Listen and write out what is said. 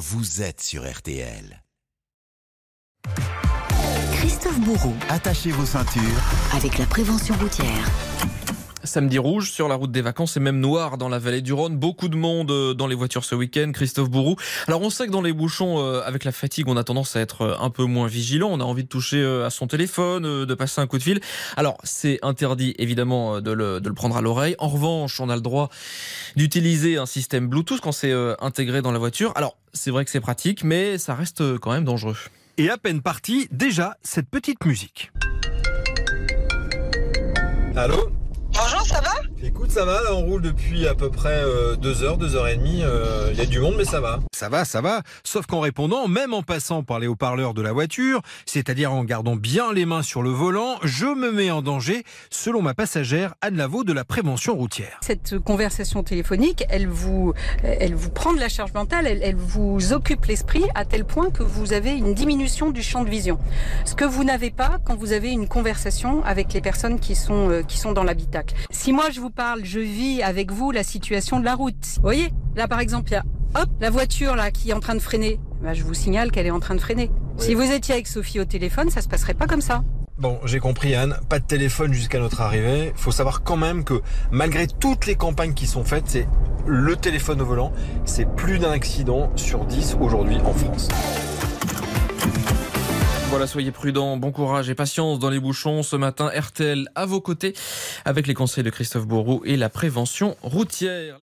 vous êtes sur RTL. Christophe Bourreau, Attachez vos ceintures. avec la prévention routière. Samedi rouge sur la route des vacances et même noir dans la vallée du Rhône. Beaucoup de monde euh, dans les voitures ce week-end. Christophe Bourou. Alors on sait que dans les bouchons, euh, avec la fatigue, on a tendance à être euh, un peu moins vigilant. On a envie de toucher euh, à son téléphone, euh, de passer un coup de fil. Alors c'est interdit évidemment de le, de le prendre à l'oreille. En revanche, on a le droit d'utiliser un système Bluetooth quand c'est intégré dans la voiture. Alors c'est vrai que c'est pratique, mais ça reste quand même dangereux. Et à peine parti, déjà cette petite musique. Allô? Bonjour, ça va? Écoute, ça va, là on roule depuis à peu près 2 heures, 2 heures et demie. Il y a du monde, mais ça va. Ça va, ça va. Sauf qu'en répondant, même en passant par les haut-parleurs de la voiture, c'est-à-dire en gardant bien les mains sur le volant, je me mets en danger, selon ma passagère Anne Lavaux de la prévention routière. Cette conversation téléphonique, elle vous, elle vous prend de la charge mentale, elle, elle vous occupe l'esprit à tel point que vous avez une diminution du champ de vision. Ce que vous n'avez pas quand vous avez une conversation avec les personnes qui sont, euh, qui sont dans l'habitacle. Si moi je vous parle, je vis avec vous la situation de la route. Vous voyez, là par exemple, il y a hop, la voiture là qui est en train de freiner. Ben, je vous signale qu'elle est en train de freiner. Si vous étiez avec Sophie au téléphone, ça se passerait pas comme ça. Bon, j'ai compris Anne, pas de téléphone jusqu'à notre arrivée. Faut savoir quand même que malgré toutes les campagnes qui sont faites, c'est le téléphone au volant. C'est plus d'un accident sur 10 aujourd'hui en France. Voilà, soyez prudents, bon courage et patience dans les bouchons. Ce matin, RTL à vos côtés avec les conseils de Christophe Bourou et la prévention routière.